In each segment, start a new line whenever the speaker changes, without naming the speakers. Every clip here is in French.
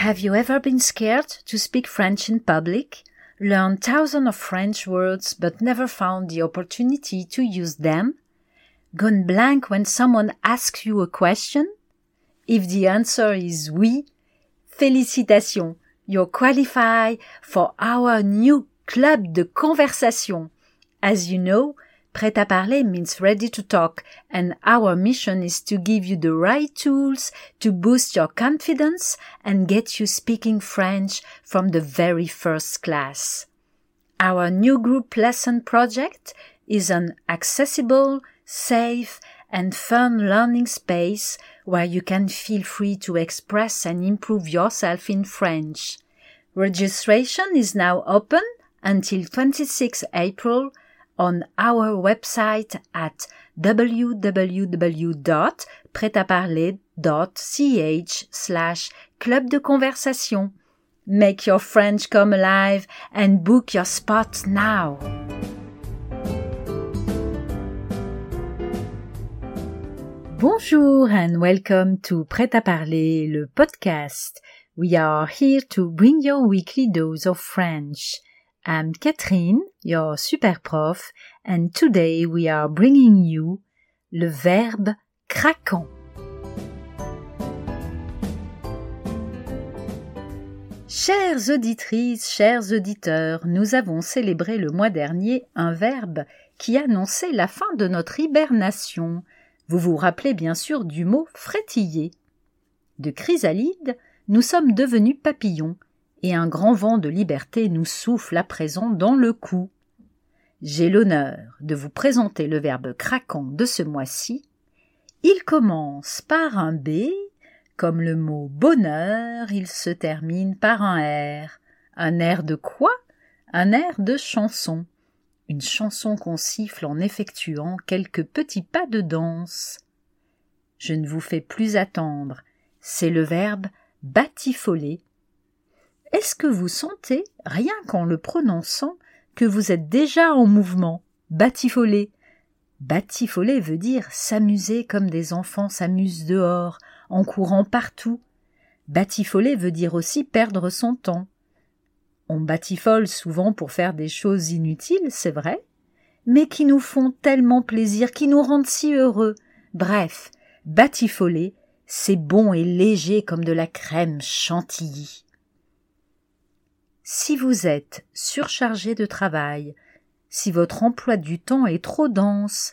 Have you ever been scared to speak French in public? Learned thousands of French words but never found the opportunity to use them? Gone blank when someone asks you a question? If the answer is oui, félicitations, you're qualified for our new Club de Conversation. As you know, Prêt à parler means ready to talk, and our mission is to give you the right tools to boost your confidence and get you speaking French from the very first class. Our new group lesson project is an accessible, safe, and fun learning space where you can feel free to express and improve yourself in French. Registration is now open until 26 April on our website at www.pretaparler.ch slash club de conversation. Make your French come alive and book your spot now. Bonjour and welcome to Prêt à parler, le podcast. We are here to bring your weekly dose of French. I'm Catherine, your super prof, and today we are bringing you le verbe craquant. Chères auditrices, chers auditeurs, nous avons célébré le mois dernier un verbe qui annonçait la fin de notre hibernation. Vous vous rappelez bien sûr du mot frétiller. De chrysalide, nous sommes devenus papillons, et un grand vent de liberté nous souffle à présent dans le cou. J'ai l'honneur de vous présenter le verbe craquant de ce mois-ci. Il commence par un B, comme le mot bonheur, il se termine par un R. Un air de quoi? Un air de chanson. Une chanson qu'on siffle en effectuant quelques petits pas de danse. Je ne vous fais plus attendre. C'est le verbe batifoler est-ce que vous sentez, rien qu'en le prononçant, que vous êtes déjà en mouvement, batifolé Batifoler veut dire s'amuser comme des enfants s'amusent dehors, en courant partout. Batifoler veut dire aussi perdre son temps. On batifole souvent pour faire des choses inutiles, c'est vrai, mais qui nous font tellement plaisir, qui nous rendent si heureux. Bref, batifoler, c'est bon et léger comme de la crème chantilly. Si vous êtes surchargé de travail, si votre emploi du temps est trop dense,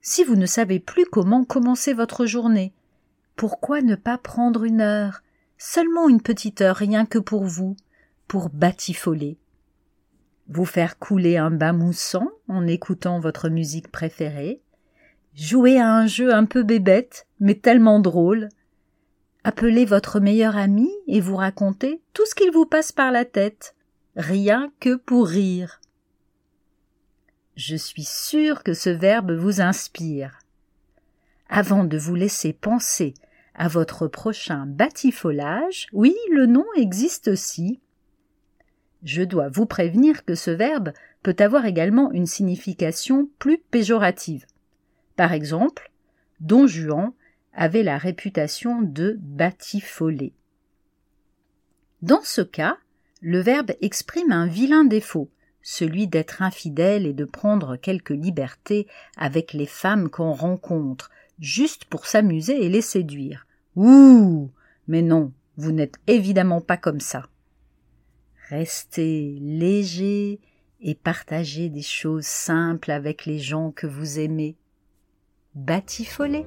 si vous ne savez plus comment commencer votre journée, pourquoi ne pas prendre une heure, seulement une petite heure rien que pour vous, pour batifoler? Vous faire couler un bain moussant en écoutant votre musique préférée, jouer à un jeu un peu bébête, mais tellement drôle, appeler votre meilleur ami et vous raconter tout ce qu'il vous passe par la tête, rien que pour rire. Je suis sûr que ce verbe vous inspire. Avant de vous laisser penser à votre prochain batifolage, oui, le nom existe aussi. Je dois vous prévenir que ce verbe peut avoir également une signification plus péjorative. Par exemple, Don Juan avait la réputation de batifoler. Dans ce cas, le verbe exprime un vilain défaut, celui d'être infidèle et de prendre quelques libertés avec les femmes qu'on rencontre, juste pour s'amuser et les séduire. Ouh. Mais non, vous n'êtes évidemment pas comme ça. Restez léger et partagez des choses simples avec les gens que vous aimez. Batifolez.